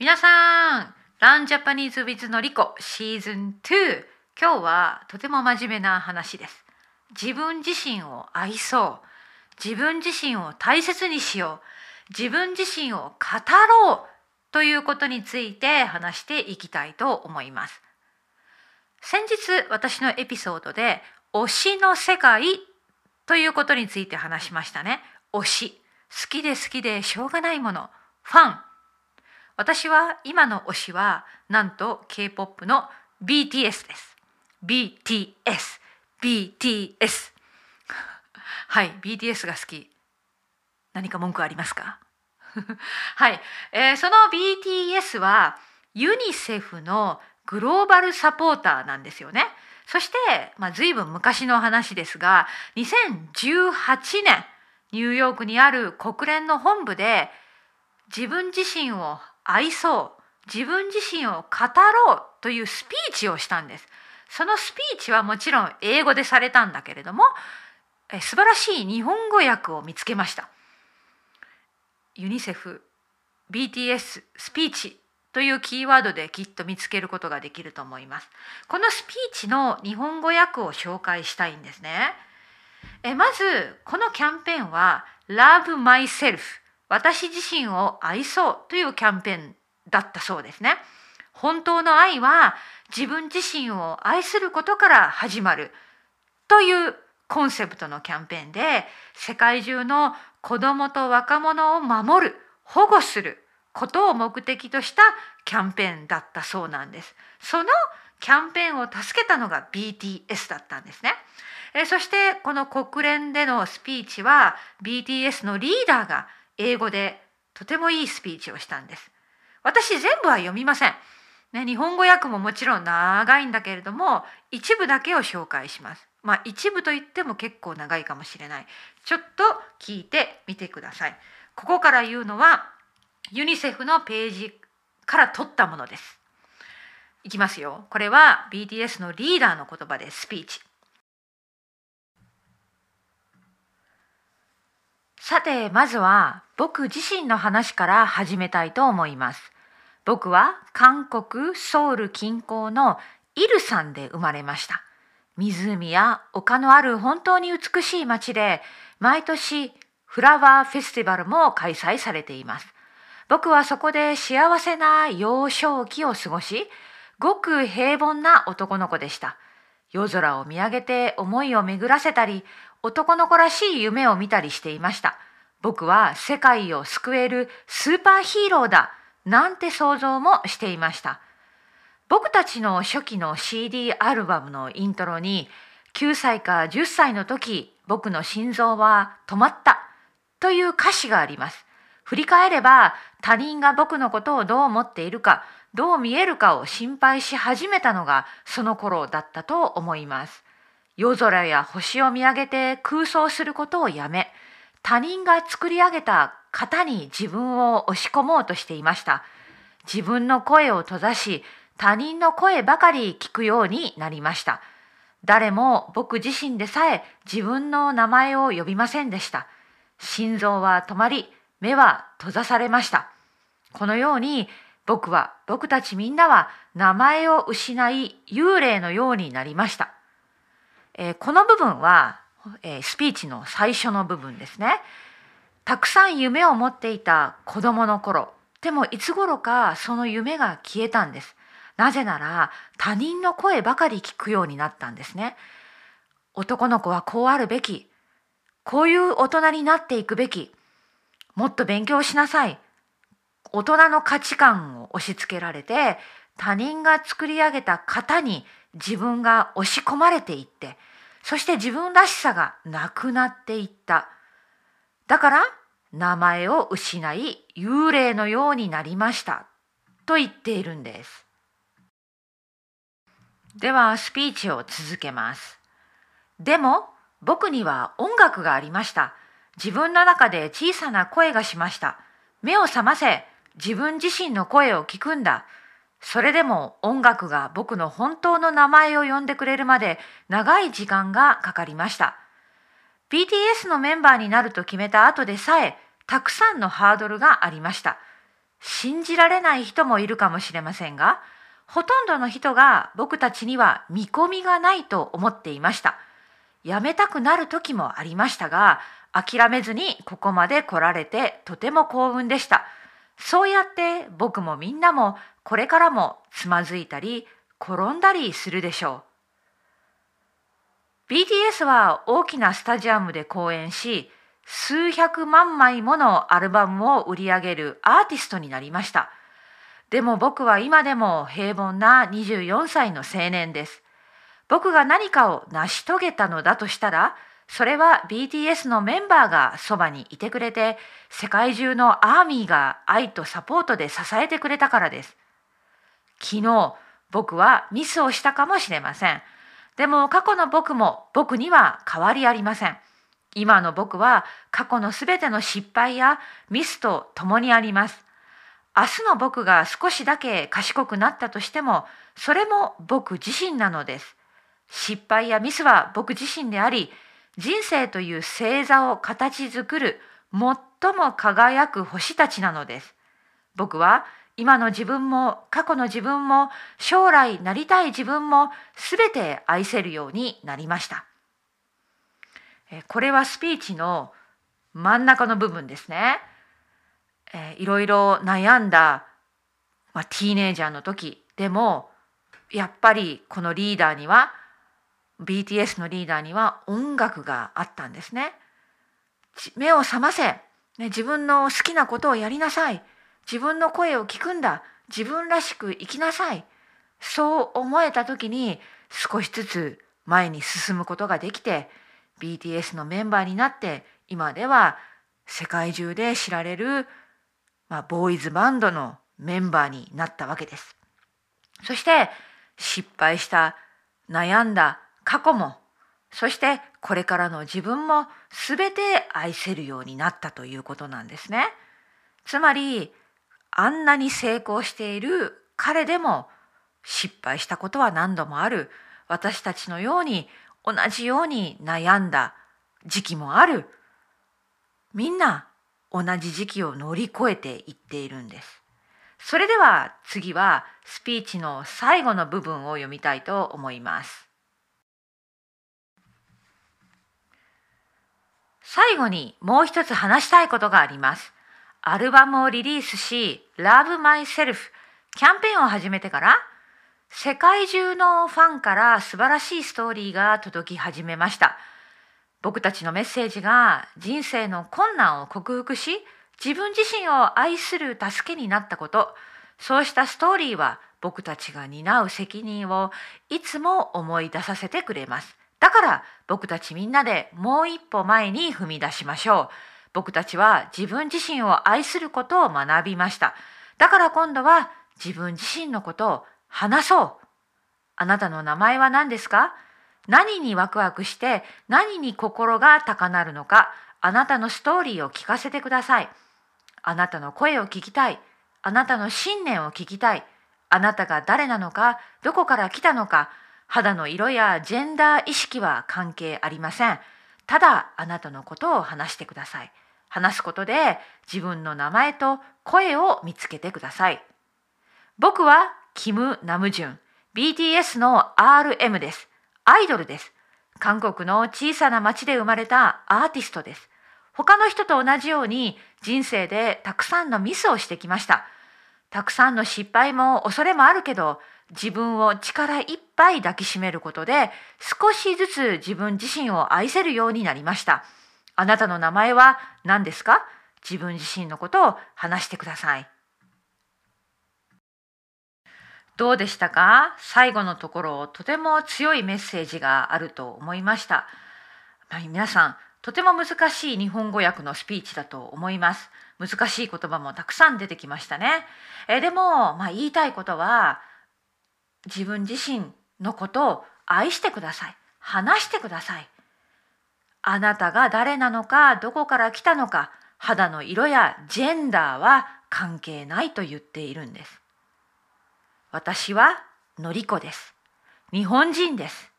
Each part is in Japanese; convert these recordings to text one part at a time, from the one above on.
皆さん、ランジャパニーズウィズのりこシーズン2。今日はとても真面目な話です。自分自身を愛そう。自分自身を大切にしよう。自分自身を語ろうということについて話していきたいと思います。先日私のエピソードで推しの世界ということについて話しましたね。推し。好きで好きでしょうがないもの。ファン。私は今の推しはなんと K-POP の BTS です。BTS。BTS。はい、BTS が好き。何か文句ありますか？はい、えーその BTS はユニセフのグローバルサポーターなんですよね。そして、まあ、随分昔の話ですが2018年ニューヨークにある国連の本部で自分自身を愛そう自分自身を語ろうというスピーチをしたんです。そのスピーチはもちろん英語でされたんだけれどもえ素晴らしい日本語訳を見つけました。ユニセフ BTS スピーチというキーワードできっと見つけることができると思います。このスピーチの日本語訳を紹介したいんですね。えまずこのキャンペーンは Love Myself 私自身を愛そうというキャンペーンだったそうですね。本当の愛は自分自身を愛することから始まるというコンセプトのキャンペーンで世界中の子どもと若者を守る保護することを目的としたキャンペーンだったそうなんです。そのキャンペーンを助けたのが BTS だったんですね。えそしてこの国連でのスピーチは BTS のリーダーが英語でとてもいいスピーチをしたんです。私全部は読みません。ね、日本語訳ももちろん長いんだけれども一部だけを紹介します。まあ一部といっても結構長いかもしれない。ちょっと聞いてみてください。ここから言うのはユニセフのページから取ったものです。いきますよ。これは BTS のリーダーの言葉でスピーチ。さて、まずは僕自身の話から始めたいと思います。僕は韓国ソウル近郊のイルサンで生まれました。湖や丘のある本当に美しい町で毎年フラワーフェスティバルも開催されています。僕はそこで幸せな幼少期を過ごし、ごく平凡な男の子でした。夜空を見上げて思いを巡らせたり、男の子らしい夢を見たりしていました。僕は世界を救えるスーパーヒーローだ、なんて想像もしていました。僕たちの初期の CD アルバムのイントロに9歳か10歳の時僕の心臓は止まったという歌詞があります。振り返れば他人が僕のことをどう思っているかどう見えるかを心配し始めたのがその頃だったと思います。夜空や星を見上げて空想することをやめ他人が作り上げた型に自分を押し込もうとしていました。自分の声を閉ざし他人の声ばかり聞くようになりました。誰も僕自身でさえ自分の名前を呼びませんでした。心臓は止まり、目は閉ざされました。このように僕は、僕たちみんなは名前を失い幽霊のようになりました。えーこの部分は、えースピーチの最初の部分ですね。たくさん夢を持っていた子供の頃、でもいつ頃かその夢が消えたんです。なぜなら他人の声ばかり聞くようになったんですね。男の子はこうあるべき。こういう大人になっていくべき。もっと勉強しなさい。大人の価値観を押し付けられて他人が作り上げた型に自分が押し込まれていってそして自分らしさがなくなっていった。だから名前を失い幽霊のようになりましたと言っているんです。ではスピーチを続けます。でも僕には音楽がありました。自分の中で小さな声がしました。目を覚ませ。自分自身の声を聞くんだ。それでも音楽が僕の本当の名前を呼んでくれるまで長い時間がかかりました。BTS のメンバーになると決めた後でさえたくさんのハードルがありました。信じられない人もいるかもしれませんがほとんどの人が僕たちには見込みがないと思っていました。やめたくなる時もありましたが諦めずにここまで来られてとても幸運でした。そうやって僕もみんなもこれからもつまずいたり転んだりするでしょう。BTS は大きなスタジアムで公演し数百万枚ものアルバムを売り上げるアーティストになりました。でも僕は今でも平凡な24歳の青年です。僕が何かを成し遂げたのだとしたら、それは BTS のメンバーがそばにいてくれて、世界中のアーミーが愛とサポートで支えてくれたからです。昨日、僕はミスをしたかもしれません。でも過去の僕も僕には変わりありません。今の僕は過去のすべての失敗やミスと共にあります。明日の僕が少しだけ賢くなったとしても、それも僕自身なのです。失敗やミスは僕自身であり、人生という星座を形作る最も輝く星たちなのです。僕は今の自分も過去の自分も将来なりたい自分も全て愛せるようになりました。これはスピーチの真ん中の部分ですね。え、いろいろ悩んだ、まあ、ティーネイジャーの時でもやっぱりこのリーダーには BTS のリーダーには音楽があったんですね。目を覚ませ、ね、自分の好きなことをやりなさい自分の声を聞くんだ自分らしく生きなさいそう思えた時に少しずつ前に進むことができて BTS のメンバーになって今では世界中で知られるまあ、ボーイズバンドのメンバーになったわけです。そして失敗した悩んだ過去もそしてこれからの自分も全て愛せるようになったということなんですね。つまりあんなに成功している彼でも失敗したことは何度もある私たちのように同じように悩んだ時期もあるみんな同じ時期を乗り越えていっているんです。それでは次はスピーチの最後の部分を読みたいと思います。最後にもう一つ話したいことがあります。アルバムをリリースし、Love Myself キャンペーンを始めてから、世界中のファンから素晴らしいストーリーが届き始めました。僕たちのメッセージが人生の困難を克服し自分自身を愛する助けになったことそうしたストーリーは僕たちが担う責任をいつも思い出させてくれますだから僕たちみんなでもう一歩前に踏み出しましょう。僕たちは自分自身を愛することを学びました。だから今度は自分自身のことを話そう。あなたの名前は何ですか？何にワクワクして何に心が高鳴るのか？あなたのストーリーを聞かせてください。あなたの声を聞きたい。あなたの信念を聞きたい。あなたが誰なのか、どこから来たのか、肌の色やジェンダー意識は関係ありません。ただあなたのことを話してください。話すことで自分の名前と声を見つけてください。僕はキム・ナムジュン、BTS の RM です。アイドルです。韓国の小さな町で生まれたアーティストです。他の人と同じように人生でたくさんのミスをしてきました。たくさんの失敗も恐れもあるけど、自分を力いっぱい抱きしめることで少しずつ自分自身を愛せるようになりました。あなたの名前は何ですか？自分自身のことを話してください。どうでしたか？最後のところとても強いメッセージがあると思いました。まあ、皆さんとても難しい日本語訳のスピーチだと思います。難しい言葉もたくさん出てきましたね。えでも、まあ、言いたいことは自分自身のことを愛してください。話してください。あなたが誰なのかどこから来たのか肌の色やジェンダーは関係ないと言っているんです。私はのりこです。日本人です。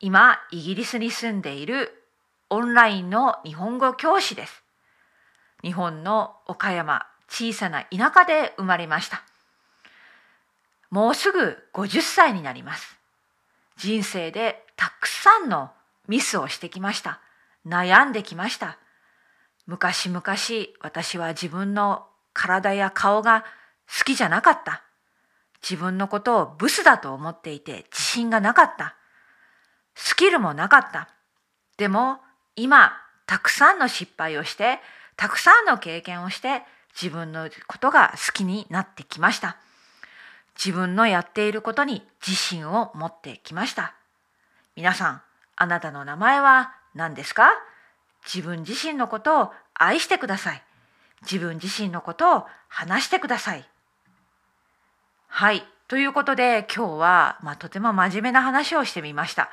今、イギリスに住んでいるオンラインの日本語教師です。日本の岡山、小さな田舎で生まれました。もうすぐ50歳になります。人生でたくさんのミスをしてきました。悩んできました。昔々私は自分の体や顔が好きじゃなかった。自分のことをブスだと思っていて自信がなかった。スキルもなかった。でも今たくさんの失敗をしてたくさんの経験をして自分のことが好きになってきました。自分のやっていることに自信を持ってきました。皆さんあなたの名前は何ですか？自分自身のことを愛してください。自分自身のことを話してください。はい。ということで今日は、まあ、とても真面目な話をしてみました。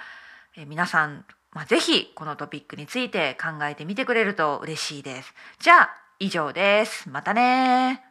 え皆さんまあ、ぜひこのトピックについて考えてみてくれると嬉しいです。じゃあ以上です。またね